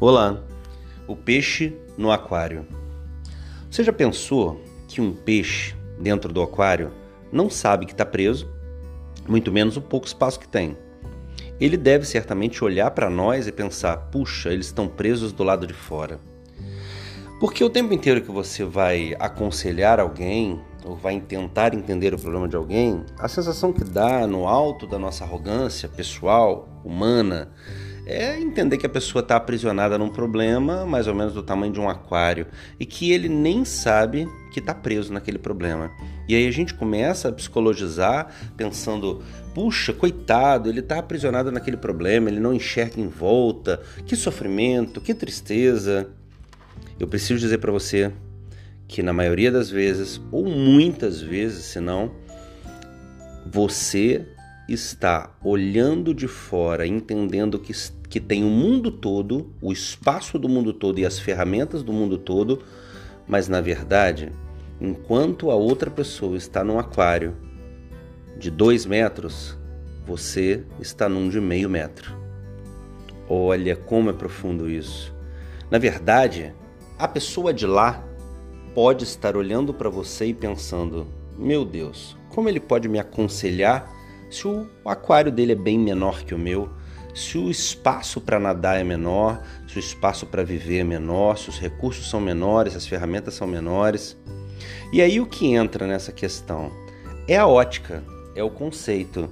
Olá, o peixe no aquário. Você já pensou que um peixe dentro do aquário não sabe que está preso, muito menos o pouco espaço que tem? Ele deve certamente olhar para nós e pensar: puxa, eles estão presos do lado de fora. Porque o tempo inteiro que você vai aconselhar alguém ou vai tentar entender o problema de alguém, a sensação que dá no alto da nossa arrogância pessoal, humana, é entender que a pessoa está aprisionada num problema mais ou menos do tamanho de um aquário e que ele nem sabe que está preso naquele problema. E aí a gente começa a psicologizar pensando: puxa, coitado, ele está aprisionado naquele problema, ele não enxerga em volta, que sofrimento, que tristeza. Eu preciso dizer para você que na maioria das vezes, ou muitas vezes, se não, você está olhando de fora, entendendo que, que tem o mundo todo, o espaço do mundo todo e as ferramentas do mundo todo, mas na verdade, enquanto a outra pessoa está num aquário de dois metros, você está num de meio metro. Olha como é profundo isso. Na verdade, a pessoa de lá pode estar olhando para você e pensando: meu Deus, como ele pode me aconselhar se o aquário dele é bem menor que o meu, se o espaço para nadar é menor, se o espaço para viver é menor, se os recursos são menores, as ferramentas são menores. E aí o que entra nessa questão é a ótica, é o conceito.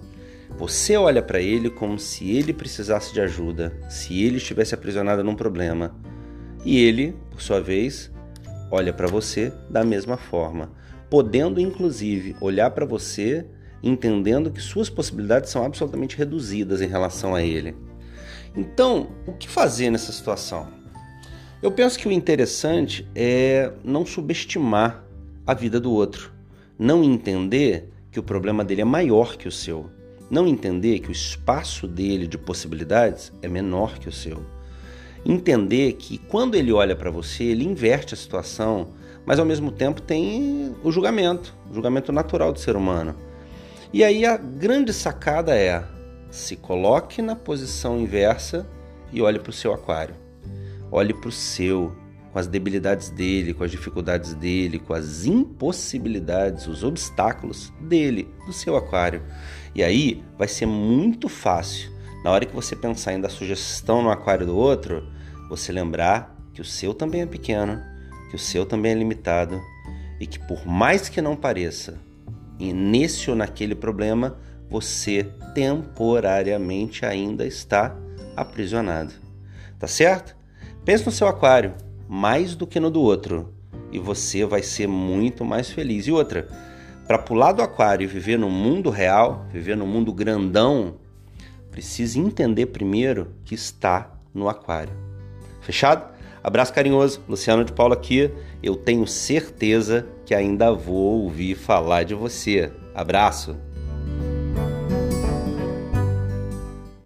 Você olha para ele como se ele precisasse de ajuda, se ele estivesse aprisionado num problema. E ele, por sua vez, olha para você da mesma forma, podendo inclusive olhar para você entendendo que suas possibilidades são absolutamente reduzidas em relação a ele. Então, o que fazer nessa situação? Eu penso que o interessante é não subestimar a vida do outro, não entender que o problema dele é maior que o seu, não entender que o espaço dele de possibilidades é menor que o seu. Entender que quando ele olha para você, ele inverte a situação, mas ao mesmo tempo tem o julgamento, o julgamento natural do ser humano. E aí a grande sacada é: se coloque na posição inversa e olhe para o seu aquário. Olhe para o seu, com as debilidades dele, com as dificuldades dele, com as impossibilidades, os obstáculos dele, do seu aquário. E aí vai ser muito fácil, na hora que você pensar em dar sugestão no aquário do outro, você lembrar que o seu também é pequeno, que o seu também é limitado e que por mais que não pareça, e nesse ou naquele problema, você temporariamente ainda está aprisionado. Tá certo? Pense no seu aquário mais do que no do outro e você vai ser muito mais feliz. E outra, para pular do aquário e viver no mundo real, viver no mundo grandão, precisa entender primeiro que está no aquário. Fechado? Abraço carinhoso, Luciano de Paula aqui. Eu tenho certeza que ainda vou ouvir falar de você. Abraço!